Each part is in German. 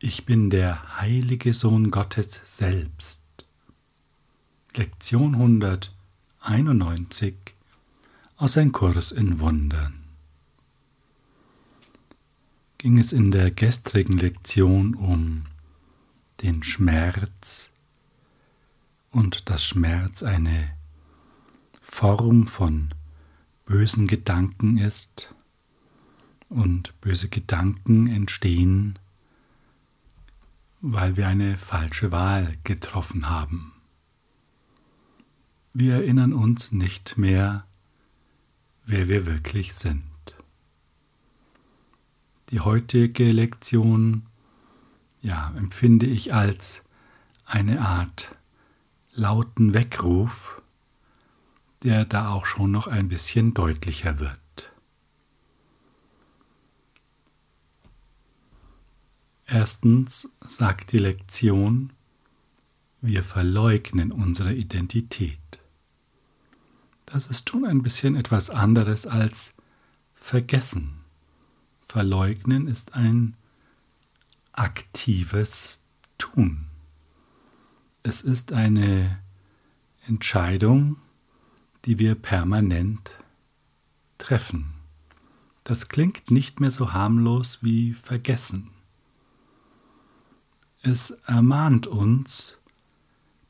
Ich bin der heilige Sohn Gottes selbst. Lektion 191 aus Ein Kurs in Wundern. Ging es in der gestrigen Lektion um den Schmerz und dass Schmerz eine Form von bösen Gedanken ist und böse Gedanken entstehen weil wir eine falsche Wahl getroffen haben. Wir erinnern uns nicht mehr, wer wir wirklich sind. Die heutige Lektion ja, empfinde ich als eine Art lauten Weckruf, der da auch schon noch ein bisschen deutlicher wird. Erstens sagt die Lektion, wir verleugnen unsere Identität. Das ist schon ein bisschen etwas anderes als vergessen. Verleugnen ist ein aktives Tun. Es ist eine Entscheidung, die wir permanent treffen. Das klingt nicht mehr so harmlos wie vergessen. Es ermahnt uns,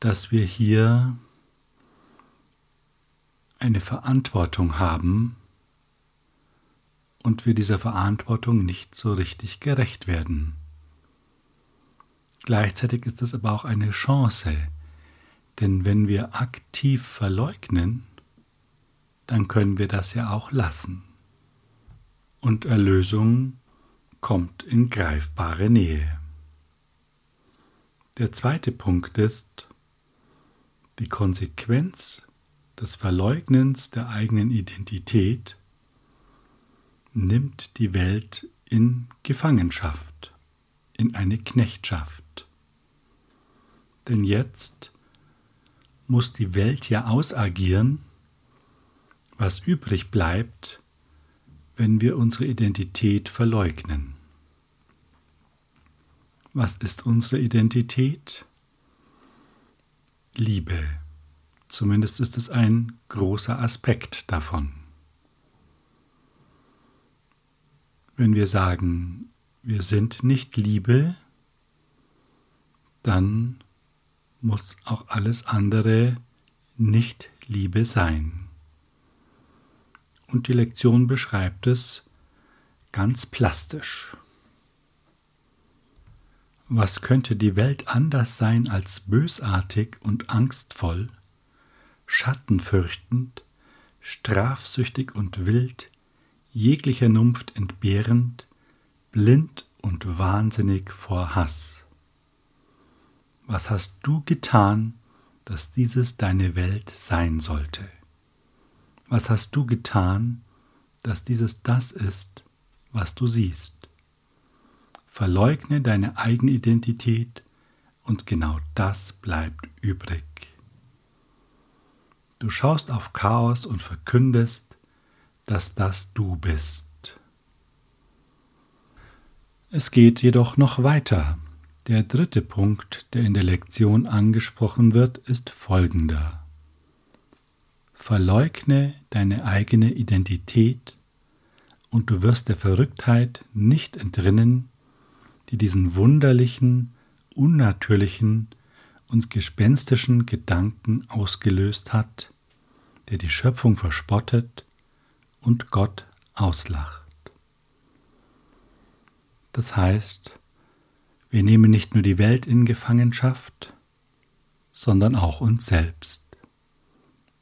dass wir hier eine Verantwortung haben und wir dieser Verantwortung nicht so richtig gerecht werden. Gleichzeitig ist es aber auch eine Chance, denn wenn wir aktiv verleugnen, dann können wir das ja auch lassen. Und Erlösung kommt in greifbare Nähe. Der zweite Punkt ist, die Konsequenz des Verleugnens der eigenen Identität nimmt die Welt in Gefangenschaft, in eine Knechtschaft. Denn jetzt muss die Welt ja ausagieren, was übrig bleibt, wenn wir unsere Identität verleugnen. Was ist unsere Identität? Liebe. Zumindest ist es ein großer Aspekt davon. Wenn wir sagen, wir sind nicht Liebe, dann muss auch alles andere nicht Liebe sein. Und die Lektion beschreibt es ganz plastisch. Was könnte die Welt anders sein als bösartig und angstvoll, schattenfürchtend, strafsüchtig und wild, jeglicher Nunft entbehrend, blind und wahnsinnig vor Hass? Was hast du getan, dass dieses deine Welt sein sollte? Was hast du getan, dass dieses das ist, was du siehst? Verleugne deine eigene Identität und genau das bleibt übrig. Du schaust auf Chaos und verkündest, dass das du bist. Es geht jedoch noch weiter. Der dritte Punkt, der in der Lektion angesprochen wird, ist folgender. Verleugne deine eigene Identität und du wirst der Verrücktheit nicht entrinnen, die diesen wunderlichen, unnatürlichen und gespenstischen Gedanken ausgelöst hat, der die Schöpfung verspottet und Gott auslacht. Das heißt, wir nehmen nicht nur die Welt in Gefangenschaft, sondern auch uns selbst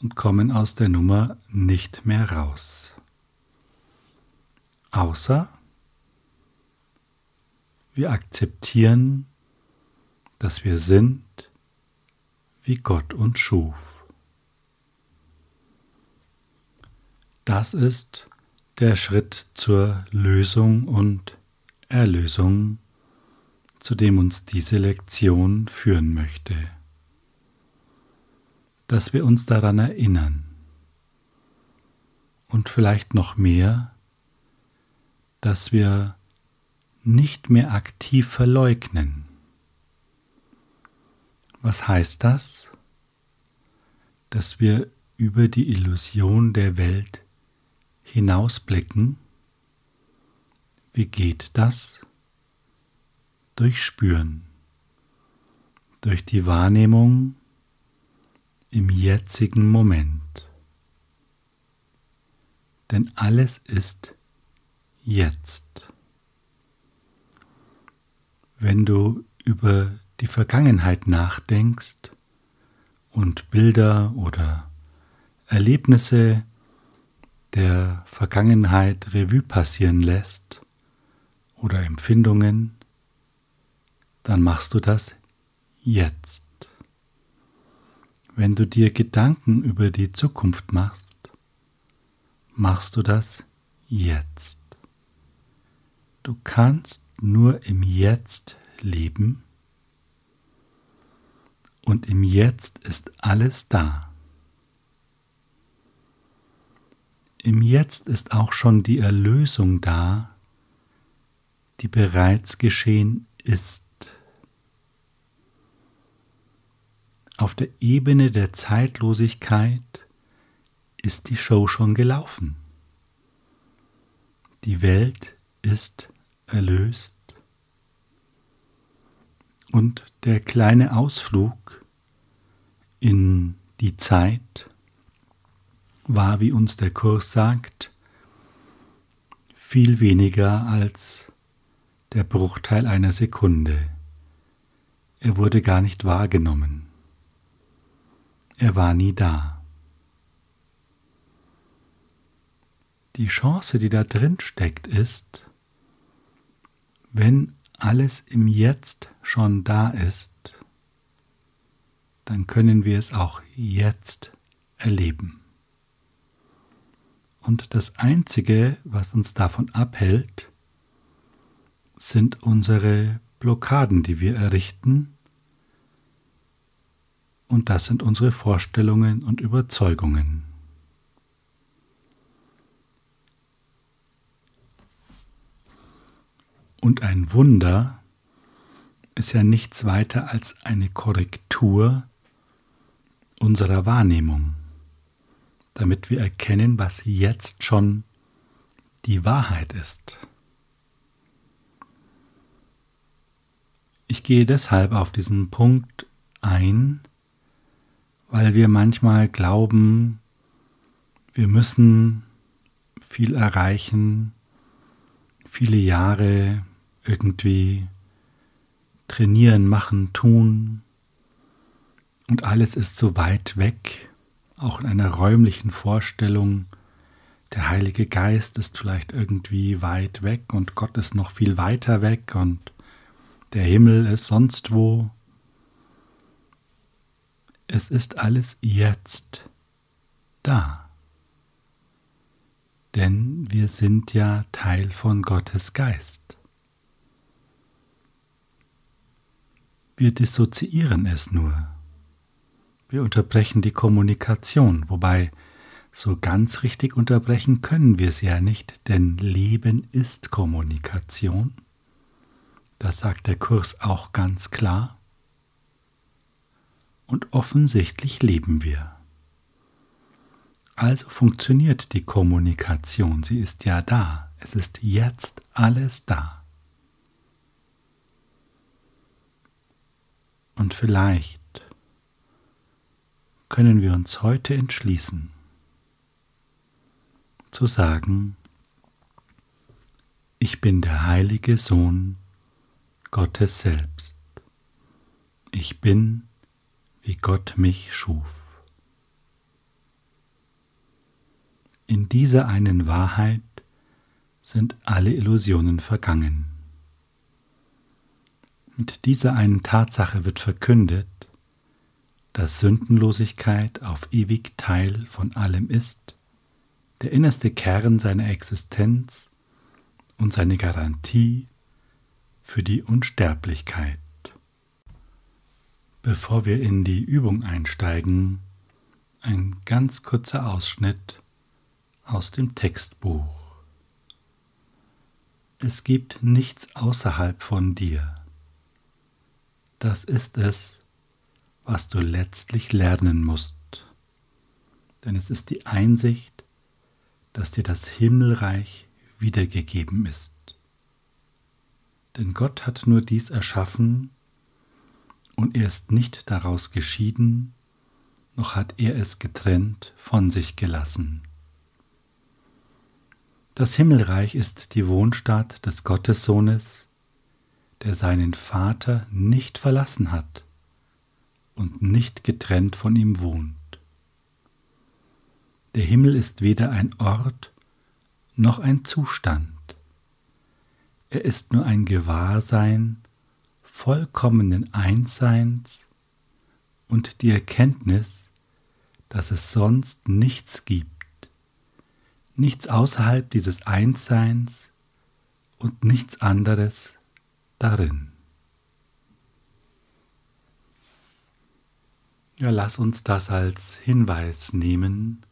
und kommen aus der Nummer nicht mehr raus. Außer wir akzeptieren, dass wir sind, wie Gott uns schuf. Das ist der Schritt zur Lösung und Erlösung, zu dem uns diese Lektion führen möchte. Dass wir uns daran erinnern und vielleicht noch mehr, dass wir nicht mehr aktiv verleugnen. Was heißt das? Dass wir über die Illusion der Welt hinausblicken. Wie geht das? Durch Spüren, durch die Wahrnehmung im jetzigen Moment. Denn alles ist jetzt. Wenn du über die Vergangenheit nachdenkst und Bilder oder Erlebnisse der Vergangenheit Revue passieren lässt oder Empfindungen, dann machst du das jetzt. Wenn du dir Gedanken über die Zukunft machst, machst du das jetzt. Du kannst nur im Jetzt leben und im Jetzt ist alles da. Im Jetzt ist auch schon die Erlösung da, die bereits geschehen ist. Auf der Ebene der Zeitlosigkeit ist die Show schon gelaufen. Die Welt ist erlöst und der kleine Ausflug in die Zeit war, wie uns der Kurs sagt, viel weniger als der Bruchteil einer Sekunde. Er wurde gar nicht wahrgenommen. Er war nie da. Die Chance, die da drin steckt, ist, wenn alles im Jetzt schon da ist, dann können wir es auch jetzt erleben. Und das Einzige, was uns davon abhält, sind unsere Blockaden, die wir errichten, und das sind unsere Vorstellungen und Überzeugungen. Und ein Wunder ist ja nichts weiter als eine Korrektur unserer Wahrnehmung, damit wir erkennen, was jetzt schon die Wahrheit ist. Ich gehe deshalb auf diesen Punkt ein, weil wir manchmal glauben, wir müssen viel erreichen, viele Jahre irgendwie trainieren, machen, tun und alles ist so weit weg, auch in einer räumlichen Vorstellung. Der Heilige Geist ist vielleicht irgendwie weit weg und Gott ist noch viel weiter weg und der Himmel ist sonst wo. Es ist alles jetzt da. Denn wir sind ja Teil von Gottes Geist. Wir dissoziieren es nur. Wir unterbrechen die Kommunikation, wobei so ganz richtig unterbrechen können wir sie ja nicht, denn Leben ist Kommunikation. Das sagt der Kurs auch ganz klar. Und offensichtlich leben wir. Also funktioniert die Kommunikation, sie ist ja da, es ist jetzt alles da. Und vielleicht können wir uns heute entschließen zu sagen, ich bin der heilige Sohn Gottes selbst. Ich bin, wie Gott mich schuf. In dieser einen Wahrheit sind alle Illusionen vergangen. Mit dieser einen Tatsache wird verkündet, dass Sündenlosigkeit auf ewig Teil von allem ist, der innerste Kern seiner Existenz und seine Garantie für die Unsterblichkeit. Bevor wir in die Übung einsteigen, ein ganz kurzer Ausschnitt aus dem Textbuch. Es gibt nichts außerhalb von dir. Das ist es, was du letztlich lernen musst. Denn es ist die Einsicht, dass dir das Himmelreich wiedergegeben ist. Denn Gott hat nur dies erschaffen und er ist nicht daraus geschieden, noch hat er es getrennt von sich gelassen. Das Himmelreich ist die Wohnstatt des Gottessohnes, der seinen Vater nicht verlassen hat und nicht getrennt von ihm wohnt. Der Himmel ist weder ein Ort noch ein Zustand. Er ist nur ein Gewahrsein vollkommenen Einsseins und die Erkenntnis, dass es sonst nichts gibt, nichts außerhalb dieses Einsseins und nichts anderes darin. Ja, lass uns das als Hinweis nehmen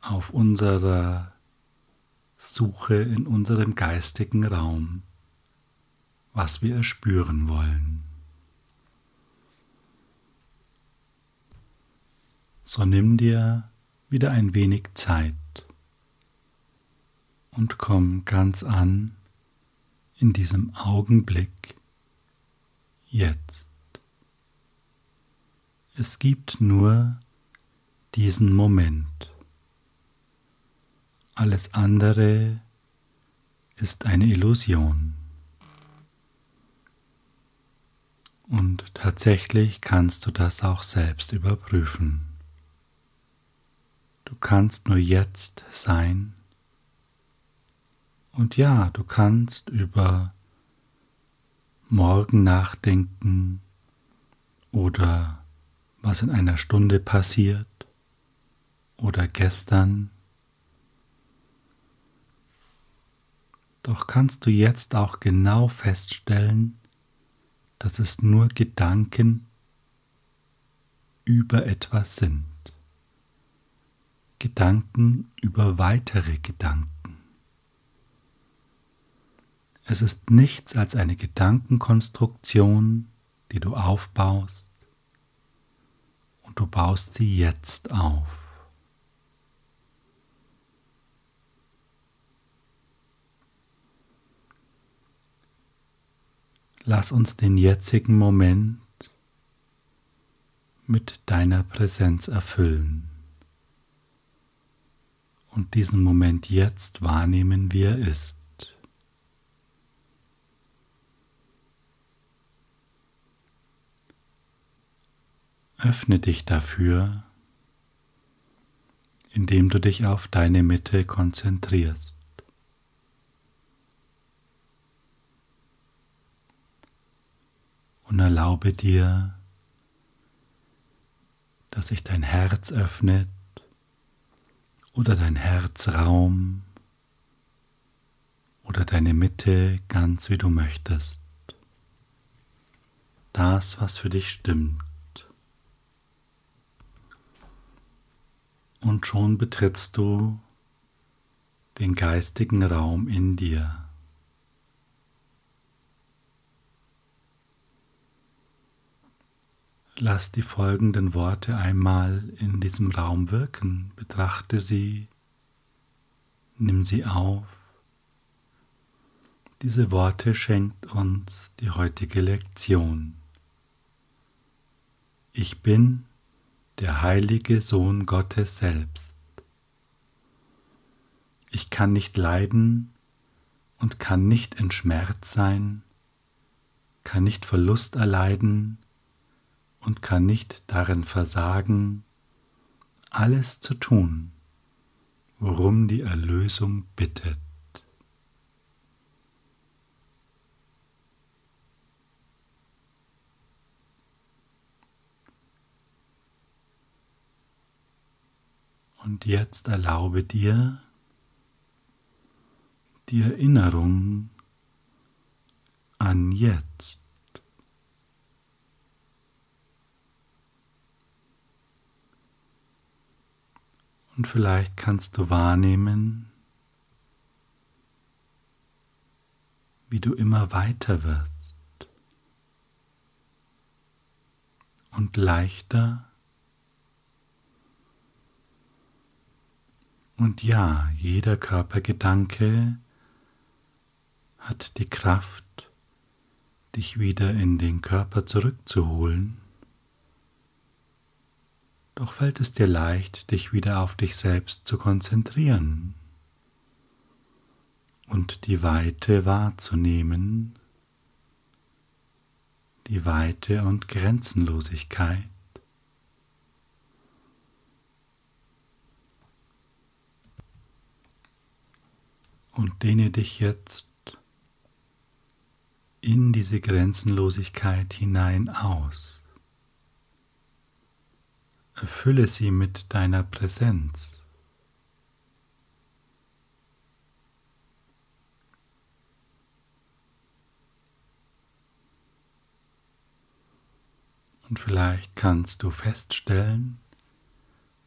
auf unserer Suche in unserem geistigen Raum, was wir erspüren wollen. So nimm dir wieder ein wenig Zeit und komm ganz an in diesem Augenblick jetzt. Es gibt nur diesen Moment. Alles andere ist eine Illusion. Und tatsächlich kannst du das auch selbst überprüfen. Du kannst nur jetzt sein. Und ja, du kannst über morgen nachdenken oder was in einer Stunde passiert oder gestern Doch kannst du jetzt auch genau feststellen, dass es nur Gedanken über etwas sind. Gedanken über weitere Gedanken. Es ist nichts als eine Gedankenkonstruktion, die du aufbaust und du baust sie jetzt auf. Lass uns den jetzigen Moment mit deiner Präsenz erfüllen und diesen Moment jetzt wahrnehmen, wie er ist. Öffne dich dafür, indem du dich auf deine Mitte konzentrierst. und erlaube dir, dass sich dein Herz öffnet oder dein Herzraum oder deine Mitte ganz wie du möchtest. Das, was für dich stimmt. Und schon betrittst du den geistigen Raum in dir. Lass die folgenden Worte einmal in diesem Raum wirken, betrachte sie, nimm sie auf. Diese Worte schenkt uns die heutige Lektion. Ich bin der heilige Sohn Gottes selbst. Ich kann nicht leiden und kann nicht in Schmerz sein, kann nicht Verlust erleiden, und kann nicht darin versagen, alles zu tun, worum die Erlösung bittet. Und jetzt erlaube dir die Erinnerung an jetzt. Und vielleicht kannst du wahrnehmen, wie du immer weiter wirst und leichter. Und ja, jeder Körpergedanke hat die Kraft, dich wieder in den Körper zurückzuholen. Doch fällt es dir leicht, dich wieder auf dich selbst zu konzentrieren und die Weite wahrzunehmen, die Weite und Grenzenlosigkeit. Und dehne dich jetzt in diese Grenzenlosigkeit hinein aus. Erfülle sie mit deiner Präsenz. Und vielleicht kannst du feststellen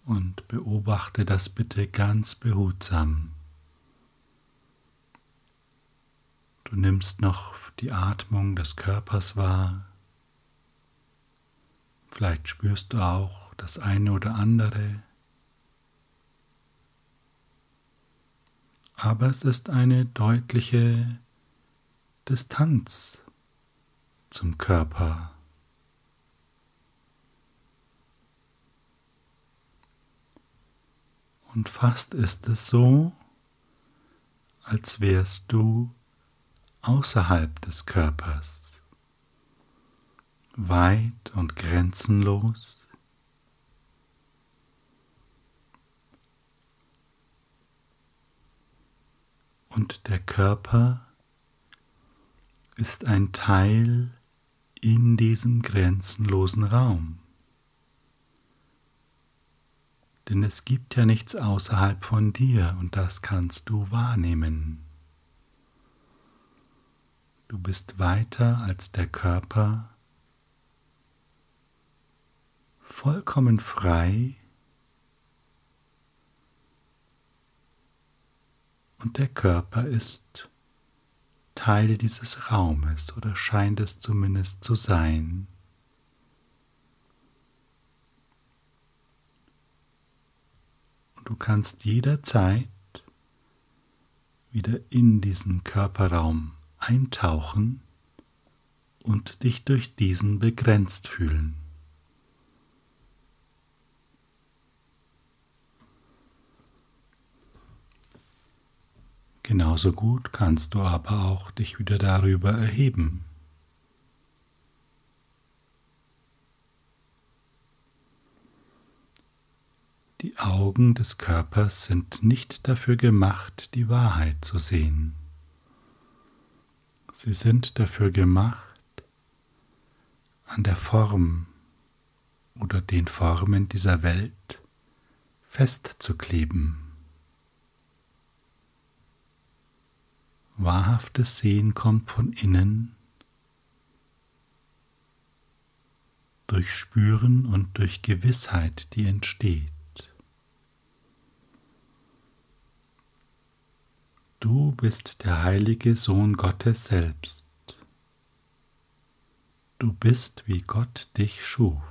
und beobachte das bitte ganz behutsam. Du nimmst noch die Atmung des Körpers wahr. Vielleicht spürst du auch das eine oder andere. Aber es ist eine deutliche Distanz zum Körper. Und fast ist es so, als wärst du außerhalb des Körpers, weit und grenzenlos. Und der Körper ist ein Teil in diesem grenzenlosen Raum. Denn es gibt ja nichts außerhalb von dir und das kannst du wahrnehmen. Du bist weiter als der Körper, vollkommen frei und der Körper ist Teil dieses Raumes oder scheint es zumindest zu sein. Du kannst jederzeit wieder in diesen Körperraum eintauchen und dich durch diesen begrenzt fühlen. Genauso gut kannst du aber auch dich wieder darüber erheben. Die Augen des Körpers sind nicht dafür gemacht, die Wahrheit zu sehen. Sie sind dafür gemacht, an der Form oder den Formen dieser Welt festzukleben. Wahrhaftes Sehen kommt von innen durch Spüren und durch Gewissheit, die entsteht. Du bist der heilige Sohn Gottes selbst. Du bist, wie Gott dich schuf.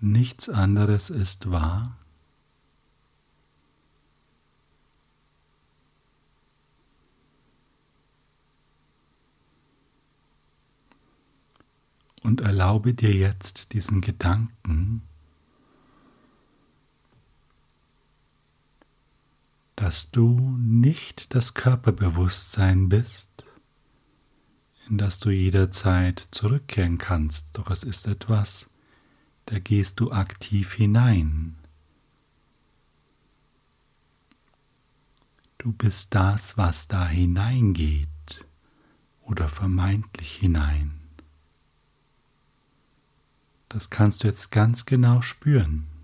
Nichts anderes ist wahr. Und erlaube dir jetzt diesen Gedanken, dass du nicht das Körperbewusstsein bist, in das du jederzeit zurückkehren kannst, doch es ist etwas, da gehst du aktiv hinein. Du bist das, was da hineingeht oder vermeintlich hinein. Das kannst du jetzt ganz genau spüren.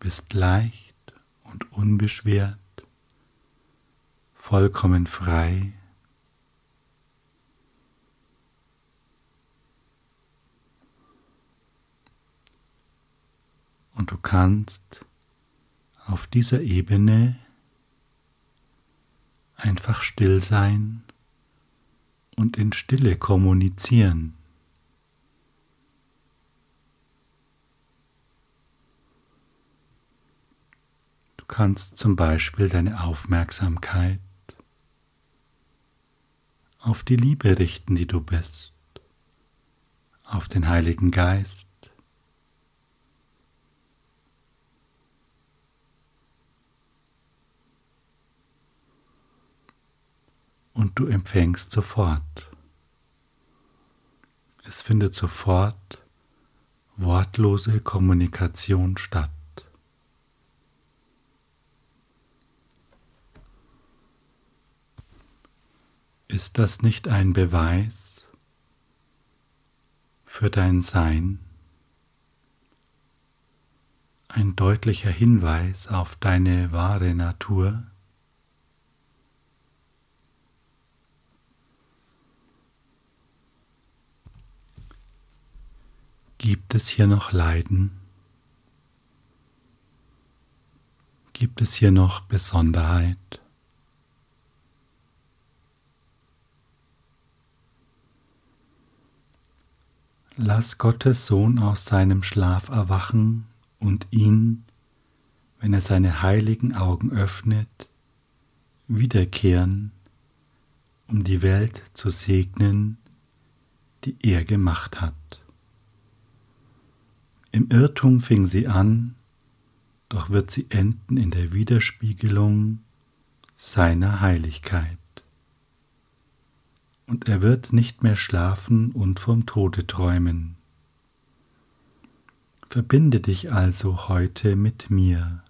Bist leicht und unbeschwert, vollkommen frei. Und du kannst auf dieser Ebene einfach still sein und in Stille kommunizieren. Kannst zum Beispiel deine Aufmerksamkeit auf die Liebe richten, die du bist, auf den Heiligen Geist, und du empfängst sofort. Es findet sofort wortlose Kommunikation statt. Ist das nicht ein Beweis für dein Sein? Ein deutlicher Hinweis auf deine wahre Natur? Gibt es hier noch Leiden? Gibt es hier noch Besonderheit? Lass Gottes Sohn aus seinem Schlaf erwachen und ihn, wenn er seine heiligen Augen öffnet, wiederkehren, um die Welt zu segnen, die er gemacht hat. Im Irrtum fing sie an, doch wird sie enden in der Widerspiegelung seiner Heiligkeit. Und er wird nicht mehr schlafen und vom Tode träumen. Verbinde dich also heute mit mir.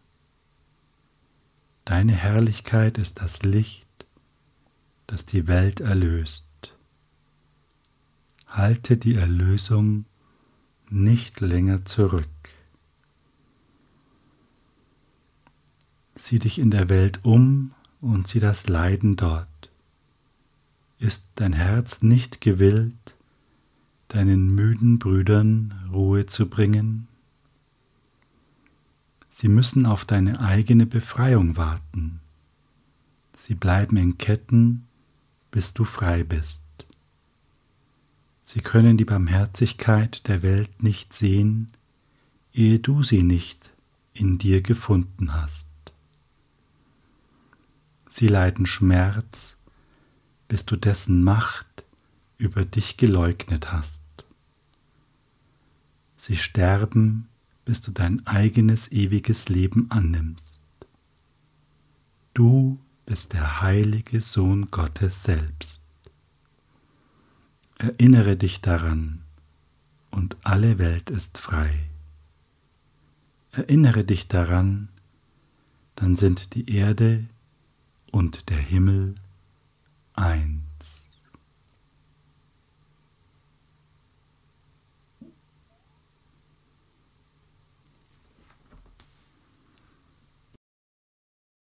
Deine Herrlichkeit ist das Licht, das die Welt erlöst. Halte die Erlösung nicht länger zurück. Sieh dich in der Welt um und sieh das Leiden dort. Ist dein Herz nicht gewillt, deinen müden Brüdern Ruhe zu bringen? Sie müssen auf deine eigene Befreiung warten. Sie bleiben in Ketten, bis du frei bist. Sie können die Barmherzigkeit der Welt nicht sehen, ehe du sie nicht in dir gefunden hast. Sie leiden Schmerz, bis du dessen Macht über dich geleugnet hast. Sie sterben, bis du dein eigenes ewiges Leben annimmst. Du bist der heilige Sohn Gottes selbst. Erinnere dich daran und alle Welt ist frei. Erinnere dich daran, dann sind die Erde und der Himmel eins.